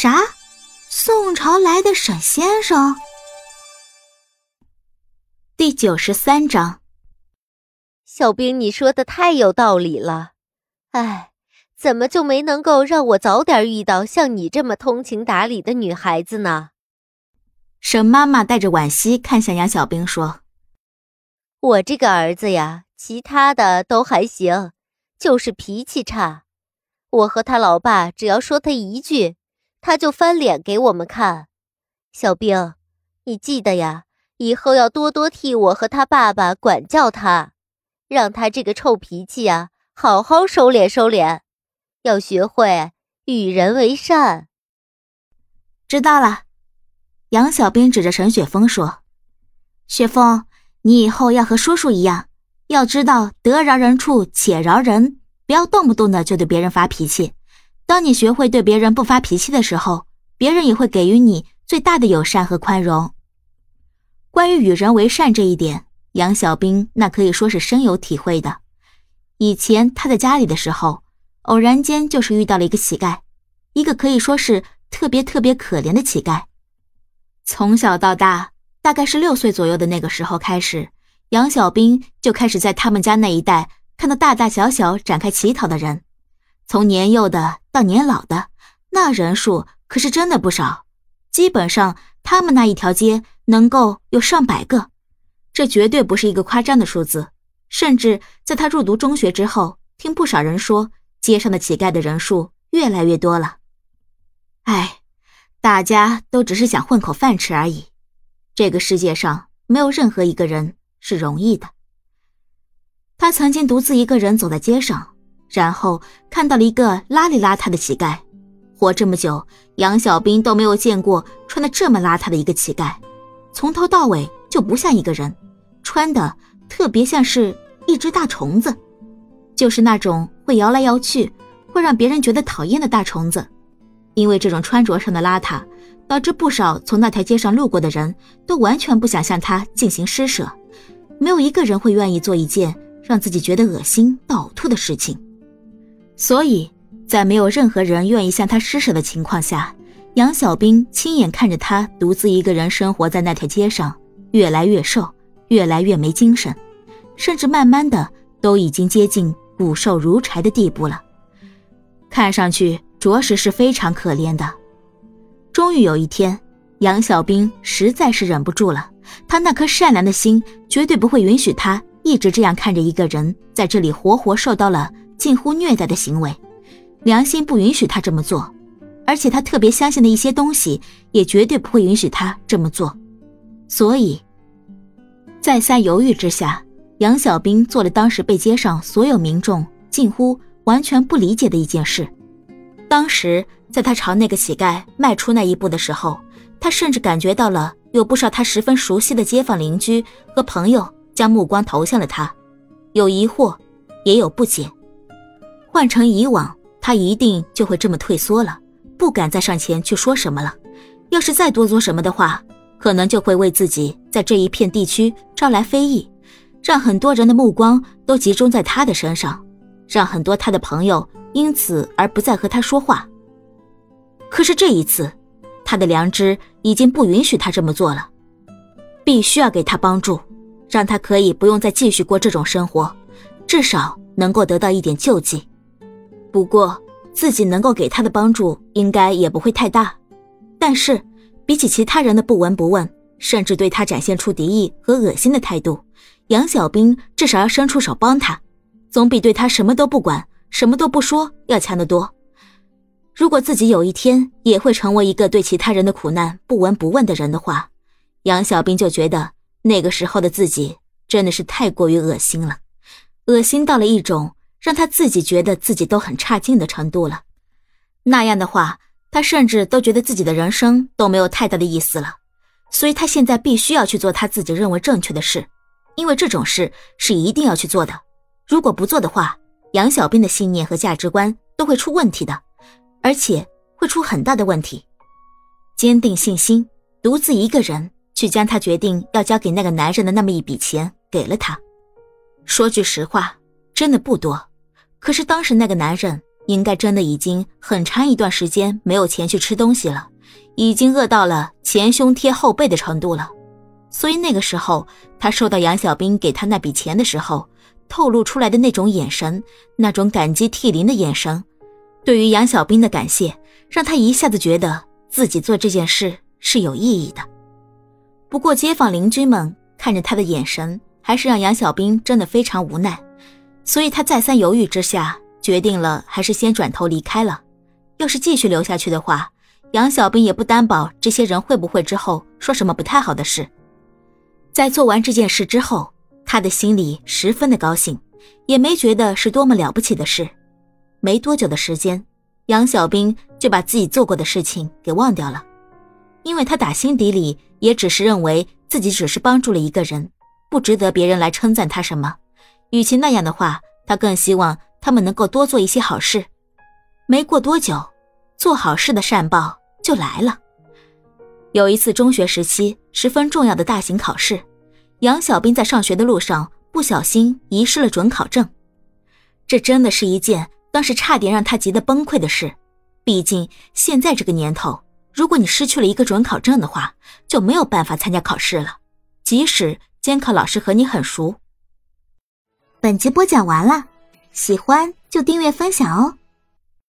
啥？宋朝来的沈先生？第九十三章。小兵，你说的太有道理了。哎，怎么就没能够让我早点遇到像你这么通情达理的女孩子呢？沈妈妈带着惋惜看向杨小兵说：“我这个儿子呀，其他的都还行，就是脾气差。我和他老爸只要说他一句。”他就翻脸给我们看，小兵，你记得呀，以后要多多替我和他爸爸管教他，让他这个臭脾气呀，好好收敛收敛，要学会与人为善。知道了，杨小兵指着陈雪峰说：“雪峰，你以后要和叔叔一样，要知道得饶人处且饶人，不要动不动的就对别人发脾气。”当你学会对别人不发脾气的时候，别人也会给予你最大的友善和宽容。关于与人为善这一点，杨小兵那可以说是深有体会的。以前他在家里的时候，偶然间就是遇到了一个乞丐，一个可以说是特别特别可怜的乞丐。从小到大，大概是六岁左右的那个时候开始，杨小兵就开始在他们家那一带看到大大小小展开乞讨的人。从年幼的到年老的，那人数可是真的不少。基本上，他们那一条街能够有上百个，这绝对不是一个夸张的数字。甚至在他入读中学之后，听不少人说，街上的乞丐的人数越来越多了。哎，大家都只是想混口饭吃而已。这个世界上没有任何一个人是容易的。他曾经独自一个人走在街上。然后看到了一个邋里邋遢的乞丐，活这么久，杨小兵都没有见过穿的这么邋遢的一个乞丐，从头到尾就不像一个人，穿的特别像是一只大虫子，就是那种会摇来摇去，会让别人觉得讨厌的大虫子。因为这种穿着上的邋遢，导致不少从那条街上路过的人都完全不想向他进行施舍，没有一个人会愿意做一件让自己觉得恶心到呕吐的事情。所以在没有任何人愿意向他施舍的情况下，杨小兵亲眼看着他独自一个人生活在那条街上，越来越瘦，越来越没精神，甚至慢慢的都已经接近骨瘦如柴的地步了，看上去着实是非常可怜的。终于有一天，杨小兵实在是忍不住了，他那颗善良的心绝对不会允许他一直这样看着一个人在这里活活受到了。近乎虐待的行为，良心不允许他这么做，而且他特别相信的一些东西也绝对不会允许他这么做，所以，再三犹豫之下，杨小兵做了当时被街上所有民众近乎完全不理解的一件事。当时，在他朝那个乞丐迈出那一步的时候，他甚至感觉到了有不少他十分熟悉的街坊邻居和朋友将目光投向了他，有疑惑，也有不解。换成以往，他一定就会这么退缩了，不敢再上前去说什么了。要是再多做什么的话，可能就会为自己在这一片地区招来非议，让很多人的目光都集中在他的身上，让很多他的朋友因此而不再和他说话。可是这一次，他的良知已经不允许他这么做了，必须要给他帮助，让他可以不用再继续过这种生活，至少能够得到一点救济。不过，自己能够给他的帮助应该也不会太大。但是，比起其他人的不闻不问，甚至对他展现出敌意和恶心的态度，杨小兵至少要伸出手帮他，总比对他什么都不管、什么都不说要强得多。如果自己有一天也会成为一个对其他人的苦难不闻不问的人的话，杨小兵就觉得那个时候的自己真的是太过于恶心了，恶心到了一种。让他自己觉得自己都很差劲的程度了，那样的话，他甚至都觉得自己的人生都没有太大的意思了。所以他现在必须要去做他自己认为正确的事，因为这种事是一定要去做的。如果不做的话，杨小兵的信念和价值观都会出问题的，而且会出很大的问题。坚定信心，独自一个人去将他决定要交给那个男人的那么一笔钱给了他。说句实话，真的不多。可是当时那个男人应该真的已经很长一段时间没有钱去吃东西了，已经饿到了前胸贴后背的程度了。所以那个时候，他收到杨小兵给他那笔钱的时候，透露出来的那种眼神，那种感激涕零的眼神，对于杨小兵的感谢，让他一下子觉得自己做这件事是有意义的。不过，街坊邻居们看着他的眼神，还是让杨小兵真的非常无奈，所以他再三犹豫之下。决定了，还是先转头离开了。要是继续留下去的话，杨小兵也不担保这些人会不会之后说什么不太好的事。在做完这件事之后，他的心里十分的高兴，也没觉得是多么了不起的事。没多久的时间，杨小兵就把自己做过的事情给忘掉了，因为他打心底里也只是认为自己只是帮助了一个人，不值得别人来称赞他什么。与其那样的话，他更希望。他们能够多做一些好事，没过多久，做好事的善报就来了。有一次中学时期十分重要的大型考试，杨小兵在上学的路上不小心遗失了准考证，这真的是一件当时差点让他急得崩溃的事。毕竟现在这个年头，如果你失去了一个准考证的话，就没有办法参加考试了，即使监考老师和你很熟。本集播讲完了。喜欢就订阅分享哦。